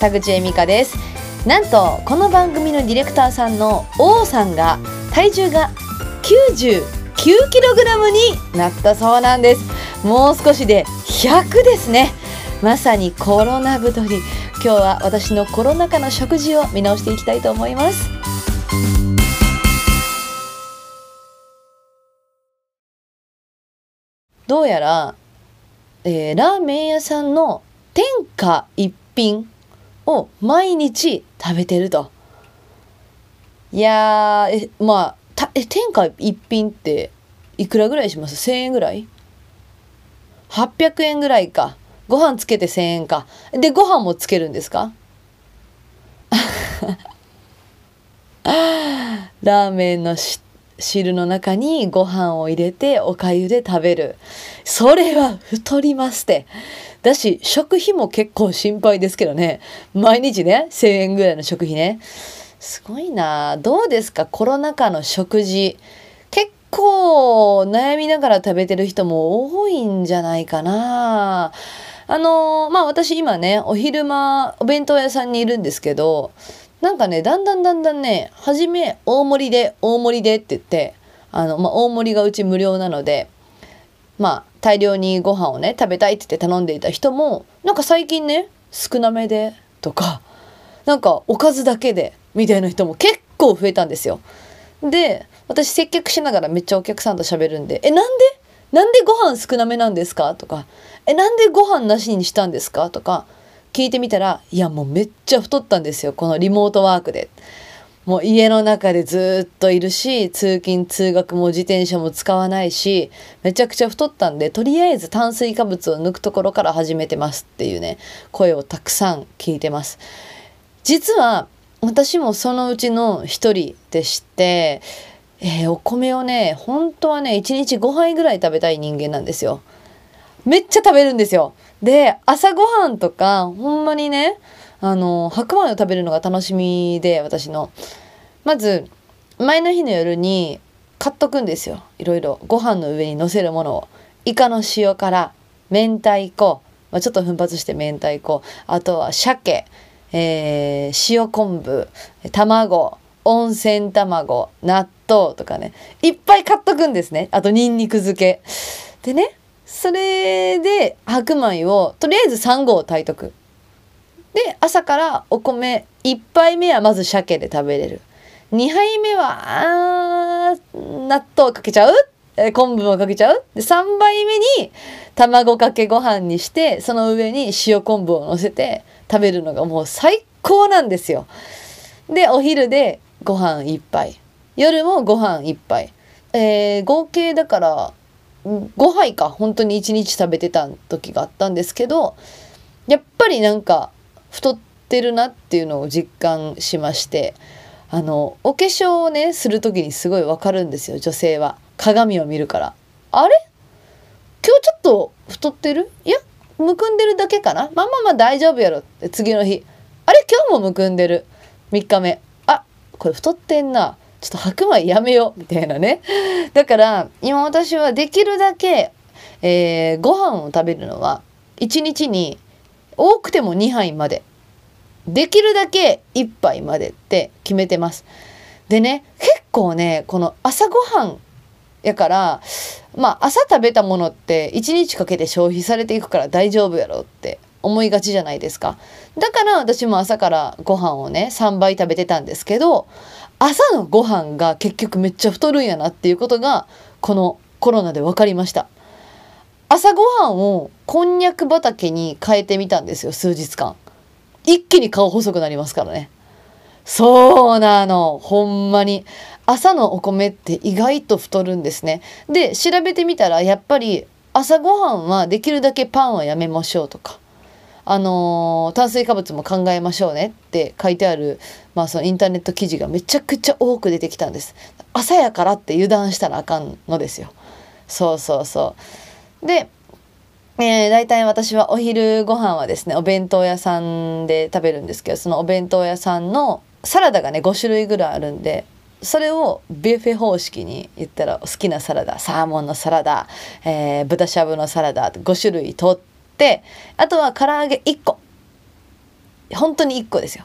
田口恵美香です。なんとこの番組のディレクターさんの王さんが体重が 99kg になったそうなんです。もう少しで100ですね。まさにコロナ太り。今日は私のコロナ禍の食事を見直していきたいと思います。どうやら、えー、ラーメン屋さんの天下一品を毎日食べてると。いやえまあえ天下一品っていくらぐらいします ?1,000 円ぐらい ?800 円ぐらいか。ご飯つけて1,000円か。でご飯もつけるんですか？ラーメンの汁の中にご飯を入れておかゆで食べる。それは太りますって。だし、食費も結構心配ですけどね。毎日ね、1000円ぐらいの食費ね。すごいなどうですか？コロナ禍の食事。結構悩みながら食べてる人も多いんじゃないかなあの、まあ私今ね、お昼間、お弁当屋さんにいるんですけど、なんかね、だんだんだんだんね、初め大盛りで、大盛りでって言って、あの、まあ大盛りがうち無料なので、まあ大量にご飯をね、食べたいって言って頼んでいた人も、なんか最近ね、少なめでとか、なんかおかずだけでみたいな人も結構増えたんですよ。で私接客しながらめっちゃお客さんと喋るんで「えなんで？なんでご飯少なめなんですか?」とか「えなんでご飯なしにしたんですか?」とか聞いてみたら「いやもうめっちゃ太ったんですよこのリモートワークで」。もう家の中でずっといるし通勤通学も自転車も使わないしめちゃくちゃ太ったんでとりあえず炭水化物を抜くところから始めてますっていうね声をたくさん聞いてます。実は私もそのうちの一人でして、えー、お米をね本当はね1日5杯ぐらい食べたい人間なんですよ。めっちゃ食べるんですよ。で朝ごはんとかほんまにねあの白米を食べるのが楽しみで私の。まず前の日の夜に買っとくんですよ。いろいろ。ご飯の上にのせるものを。イカの塩辛明太子、まあ、ちょっと奮発して明太子。あとは鮭。えー、塩昆布。卵。温泉卵。納豆とかね。いっぱい買っとくんですね。あとにんにく漬け。でねそれで白米をとりあえず3合炊いとく。で朝からお米1杯目はまず鮭で食べれる。2杯目は納豆かけちゃう？昆布もかけちゃう？で3杯目に卵かけご飯にしてその上に塩昆布をのせて食べるのがもう最高なんですよ。でお昼でご飯1杯。夜もご飯1杯、えー、合計だから5杯か。本当に1日食べてた時があったんですけどやっぱりなんか太ってるなっていうのを実感しましてあのお化粧をねする時にすごいわかるんですよ女性は。鏡を見るから。あれ？今日ちょっと太ってる？いやむくんでるだけかな？まあまあまあ大丈夫やろって次の日。あれ？今日もむくんでる？3日目。あこれ太ってんな。ちょっと白米やめよう。みたいなね。だから今私はできるだけ、えー、ご飯を食べるのは1日に多くても2杯まで。できるだけ1杯までって決めてます。でね結構ねこの朝ごはんやからまあ朝食べたものって1日かけて消費されていくから大丈夫やろって思いがちじゃないですか。だから私も朝からご飯をね3倍食べてたんですけど朝のご飯が結局めっちゃ太るんやなっていうことがこのコロナで分かりました。朝ごはんをこんにゃく畑に変えてみたんですよ数日間一気に顔細くなりますからねそうなのほんまに朝のお米って意外と太るんですね。で調べてみたらやっぱり朝ごはんはできるだけパンはやめましょうとか。あのー、炭水化物も考えましょうねって書いてある、まあ、そのインターネット記事がめちゃくちゃ多く出てきたんです。朝やからって油断したらあかんのですよ。そうそうそう。で、えー、大体私はお昼ご飯はですねお弁当屋さんで食べるんですけどそのお弁当屋さんのサラダがね5種類ぐらいあるんでそれをビュッフェ方式に言ったら好きなサラダサーモンのサラダ、えー、豚しゃぶのサラダ5種類取ってあとは唐揚げ1個。本当に1個ですよ。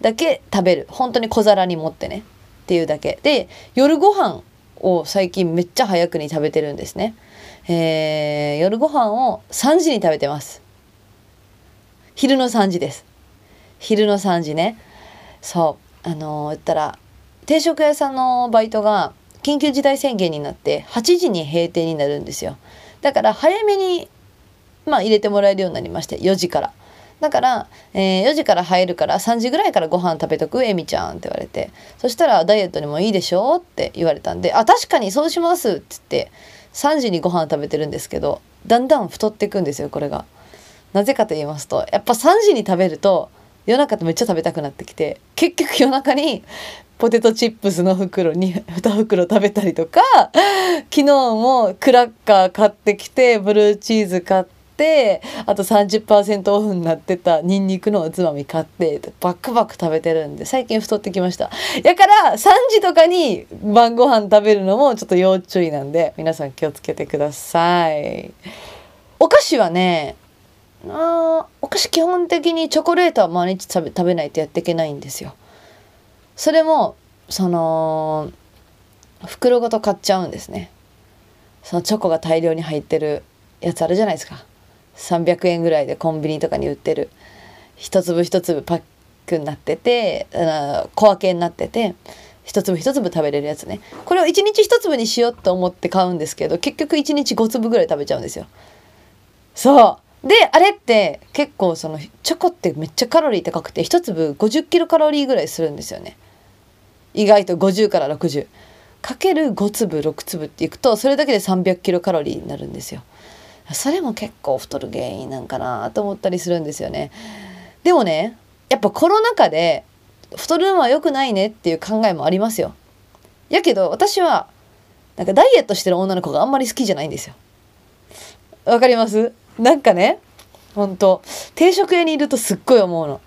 だけ食べる。本当に小皿に持ってね。っていうだけ。で夜ご飯を最近めっちゃ早くに食べてるんですね、えー、夜ご飯を3時に食べてます。昼の3時です。昼の3時ね。そう。あのー、言ったら定食屋さんのバイトが緊急事態宣言になって8時に閉店になるんですよ。だから早めにまあ入れてもらえるようになりまして4時から。だから、えー、4時から入るから3時ぐらいからご飯食べとくえみちゃんって言われて。そしたらダイエットにもいいでしょって言われたんであ確かにそうしますって言って3時にご飯食べてるんですけどだんだん太っていくんですよこれが。なぜかと言いますとやっぱ3時に食べると夜中ってめっちゃ食べたくなってきて結局夜中にポテトチップスの袋に2袋食べたりとか昨日もクラッカー買ってきてブルーチーズ買ってってあと30%オフになってたニンニクのおつまみ買ってバックバック食べてるんで最近太ってきました。だから3時とかに晩ご飯食べるのもちょっと要注意なんで皆さん気をつけてください。お菓子はねあお菓子基本的にチョコレートは毎日食べ食べないとやっていけないんですよ。それもその袋ごと買っちゃうんですね。そのチョコが大量に入ってるやつあるじゃないですか。300円ぐらいでコンビニとかに売ってる。一粒一粒パックになってて小分けになってて一粒一粒食べれるやつね。これを一日一粒にしようと思って買うんですけど結局一日5粒ぐらい食べちゃうんですよ。そう。であれって結構そのチョコってめっちゃカロリー高くて一粒50キロカロリーぐらいするんですよね。意外と50から60かける5粒6粒っていくとそれだけで300キロカロリーになるんですよ。それも結構太る原因なんかなと思ったりするんですよね。でもねやっぱコロナ禍で太るのは良くないねっていう考えもありますよ。やけど私はなんかダイエットしてる女の子があんまり好きじゃないんですよ。わかります？なんかねほんと定食屋にいるとすっごい思うの。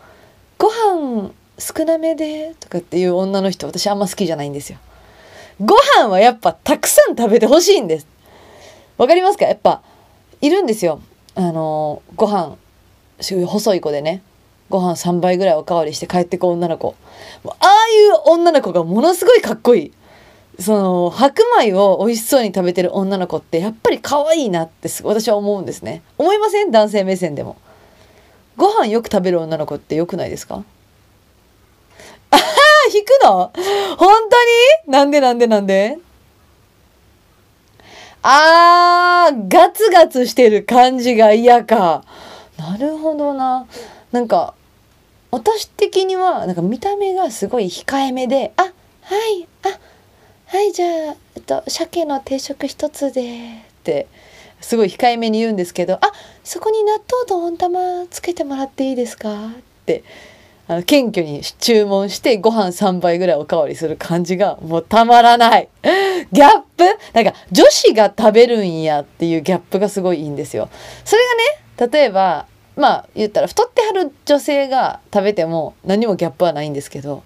ご飯少なめでとかっていう女の人私あんま好きじゃないんですよ。ご飯はやっぱたくさん食べてほしいんです。わかりますか？やっぱいるんですよ。あのご飯細い子でね。ご飯3倍ぐらいおかわりして帰ってく女の子。ああいう女の子がものすごいかっこいい。その白米を美味しそうに食べてる女の子ってやっぱり可愛いなって私は思うんですね。思いません？男性目線でも。ご飯よく食べる女の子って良くないですか？ああ引くの？本当に？なんでなんでなんで？あー、ガツガツしてる感じが嫌か。なるほどな。なんか、私的には、なんか見た目がすごい控えめで、あ、はい、あ、はい、じゃあ、えっと、鮭の定食一つで、って、すごい控えめに言うんですけど、あ、そこに納豆と温玉つけてもらっていいですかってあの謙虚に注文してご飯3杯ぐらいおかわりする感じがもうたまらない。ギャップ？なんか女子が食べるんやっていうギャップがすごいいいんですよ。それがね、例えば、まあ言ったら太ってはる女性が食べても何もギャップはないんですけど、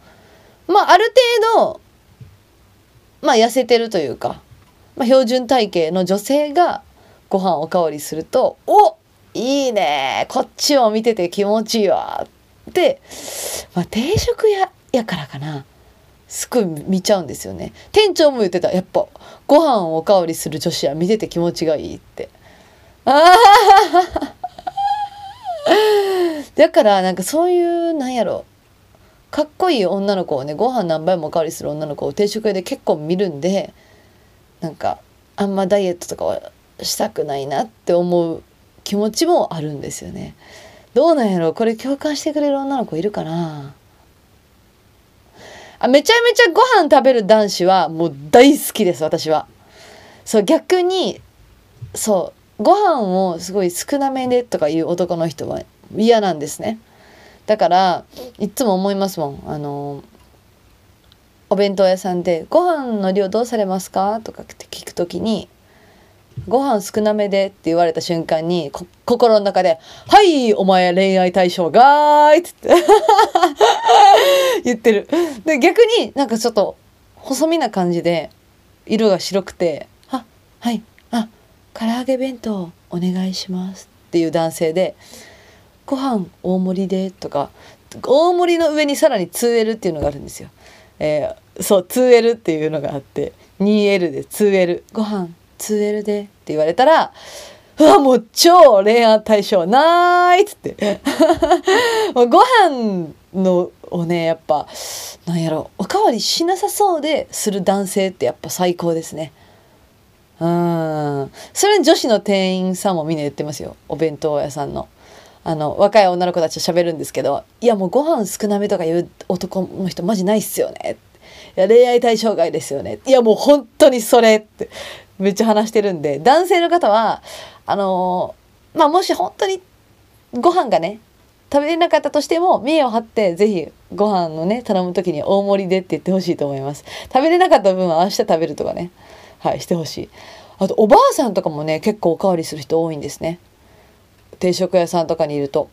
まあある程度、まあ痩せてるというか、まあ標準体型の女性がご飯おかわりすると、おいいねこっちを見てて気持ちいいわで、まあ、定食屋やからかな。すごい見ちゃうんですよね。店長も言ってた。やっぱご飯をおかわりする女子は見てて気持ちがいいって。ああ だからなんかそういうなんやろ。かっこいい女の子をねご飯何杯もおかわりする女の子を定食屋で結構見るんでなんかあんまダイエットとかはしたくないなって思う気持ちもあるんですよね。どうなんやろ？これ共感してくれる女の子いるかな？あめちゃめちゃご飯食べる男子はもう大好きです私は。そう逆にそうご飯をすごい少なめでとかいう男の人は嫌なんですね。だからいつも思いますもんあのお弁当屋さんで「ご飯の量どうされますか?」とかって聞く時にご飯少なめでって言われた瞬間に心の中で「はいお前恋愛対象がーい」って言って。る。で逆になんかちょっと細身な感じで色が白くて「あはいあ唐揚げ弁当お願いします」っていう男性でご飯大盛りでとか大盛りの上にさらに 2L っていうのがあるんですよ。えー、そう 2L っていうのがあって 2L で 2L ご飯 2L でって言われたらうわもう超恋愛対象ないっつって。ご飯のをねやっぱなんやろおかわりしなさそうでする男性ってやっぱ最高ですね。うん。それ女子の店員さんもみんな言ってますよ。お弁当屋さんの。あの若い女の子たちと喋るんですけど「いやもうご飯少なめとか言う男の人マジないっすよね」いや恋愛対象外ですよね」いやもう本当にそれって。めっちゃ話してるんで男性の方はあのー、まあもし本当にご飯がね食べれなかったとしても見栄を張って是非ご飯のね頼む時に大盛りでって言ってほしいと思います。食べれなかった分は明日食べるとかねはいしてほしい。あとおばあさんとかもね結構おかわりする人多いんですね。定食屋さんとかにいると。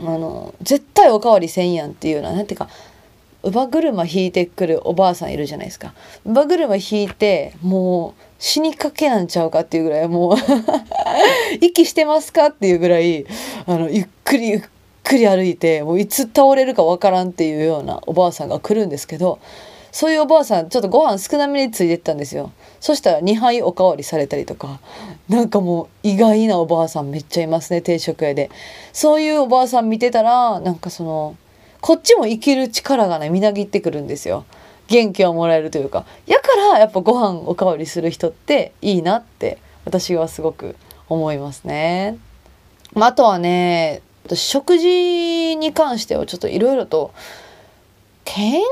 あの絶対おかわりせんやんっていうような何ていうか乳母車引いてくるおばあさんいるじゃないですか。乳母車引いてもう死にかけなんちゃうかっていうぐらいもう 息してますかっていうぐらいあのゆっくりゆっくり歩いてもういつ倒れるかわからんっていうようなおばあさんが来るんですけどそういうおばあさんちょっとご飯少なめについてったんですよ。そしたら2杯おかわりされたりとかなんかもう意外なおばあさんめっちゃいますね定食屋で。そういうおばあさん見てたらなんかそのこっちも生きる力がねみなぎってくるんですよ元気をもらえるというかやからやっぱご飯おかわりする人っていいなって私はすごく思いますね。まあ、あとはね食事に関してはちょっといろいろと研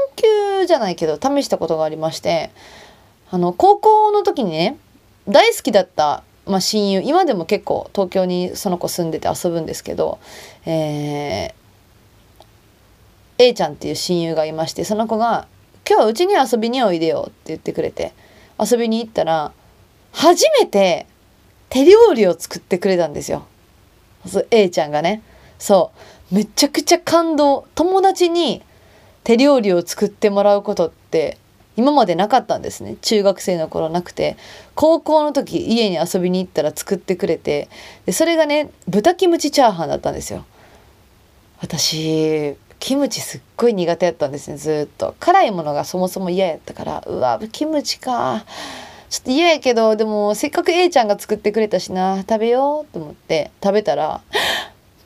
究じゃないけど試したことがありましてあの高校の時にね大好きだった、まあ、親友今でも結構東京にその子住んでて遊ぶんですけど、えー、A ちゃんっていう親友がいましてその子が「今日はうちに遊びにおいでよ」って言ってくれて遊びに行ったら初めて手料理を作ってくれたんですよ。A ちゃんがね。そうめちゃくちゃ感動。友達に手料理を作ってもらうことって今までなかったんですね。中学生の頃なくて。高校の時家に遊びに行ったら作ってくれてでそれがね豚キムチチャーハンだったんですよ。私キムチすっごい苦手やったんですねずっと。辛いものがそもそも嫌やったから。うわキムチか。ちょっと嫌やけどでもせっかく A ちゃんが作ってくれたしな。食べようと思って。食べたら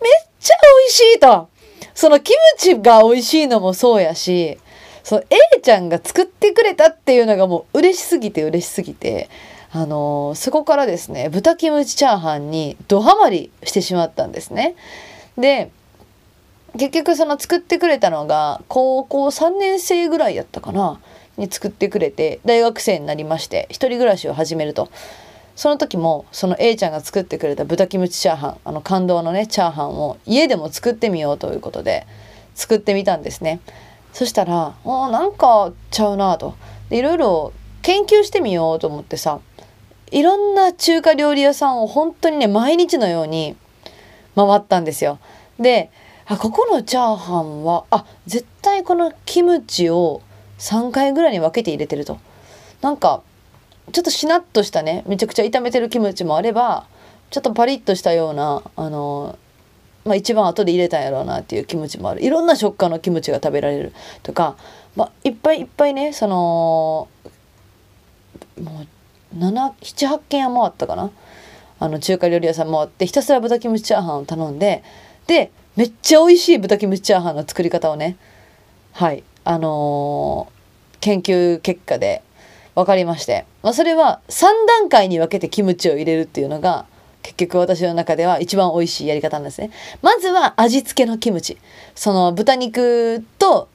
めっちゃ美味しいと。そのキムチが美味しいのもそうやしその A ちゃんが作ってくれたっていうのがもう嬉しすぎて嬉しすぎて。あのー、そこからですね豚キムチチャーハンにドハマりしてしまったんですね。で結局その作ってくれたのが高校3年生ぐらいやったかなに作ってくれて大学生になりまして一人暮らしを始めると。その時もその A ちゃんが作ってくれた豚キムチチャーハンあの感動のねチャーハンを家でも作ってみようということで作ってみたんですね。そしたらおなんかちゃうなと。いろいろ研究してみようと思ってさいろんな中華料理屋さんを本当にね毎日のように回ったんですよ。であここのチャーハンはあ絶対このキムチを3回ぐらいに分けて入れてると。なんかちょっとしなっとしたねめちゃくちゃ炒めてるキムチもあればちょっとパリッとしたようなあのまあ、一番後で入れたんやろうなっていうキムチもある。いろんな食感のキムチが食べられるとか、まあ、いっぱいいっぱいねそのもう78軒は回ったかな。あの中華料理屋さん回ってひたすら豚キムチチャーハンを頼んででめっちゃ美味しい豚キムチチャーハンの作り方をねはいあのー、研究結果で分かりまして、まあ、それは3段階に分けてキムチを入れるっていうのが結局私の中では一番美味しいやり方なんですね。まずは味付けのキムチ。その豚肉と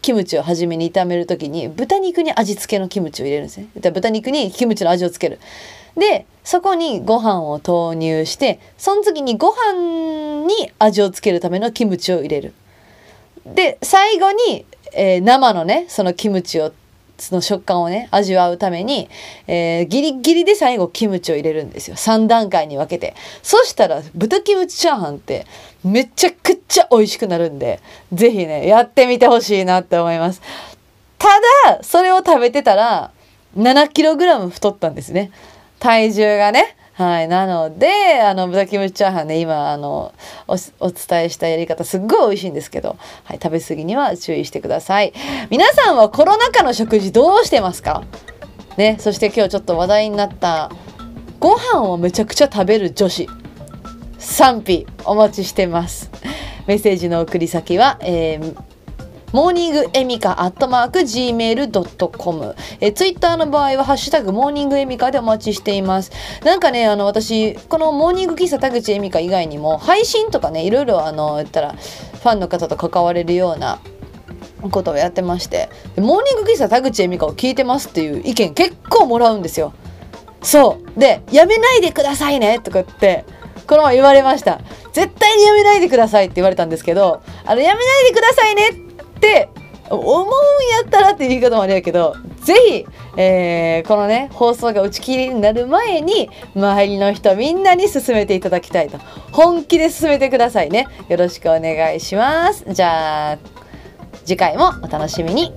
キムチを初めに炒める時に豚肉に味付けのキムチを入れるんですね。豚肉にキムチの味をつける。で、そこにご飯を投入して、その次にご飯に味をつけるためのキムチを入れる。で、最後に、えー、生のね、そのキムチをその食感をね味わうために、えー、ギリギリで最後キムチを入れるんですよ3段階に分けてそしたら豚キムチチャーハンってめちゃくちゃ美味しくなるんで是非ねやってみてほしいなって思いますただそれを食べてたら 7kg 太ったんですね体重がねはい。なので、あの、豚キムチチャーハンね、今、あの、お、お伝えしたやり方、すっごい美味しいんですけど、はい。食べ過ぎには注意してください。皆さんはコロナ禍の食事どうしてますか？ね。そして今日ちょっと話題になった、ご飯をめちゃくちゃ食べる女子。賛否お待ちしてます。メッセージの送り先は、えーモーニングエミカアットマーク gmail.com えツイッターの場合はハッシュタグモーニングエミカでお待ちしています。なんかねあの私このモーニング喫茶田口エミカ以外にも配信とかねいろいろあの言ったらファンの方と関われるようなことをやってましてモーニング喫茶田口エミカを聞いてますっていう意見結構もらうんですよ。そう。でやめないでくださいねとかってこの前言われました。絶対にやめないでくださいって言われたんですけどあのやめないでくださいねって思うんやったらっていう言い方もあれやけどぜひ、えー、このね放送が打ち切りになる前に周りの人みんなに進めていただきたいと。本気で進めてくださいね。よろしくお願いします。じゃあ次回もお楽しみに。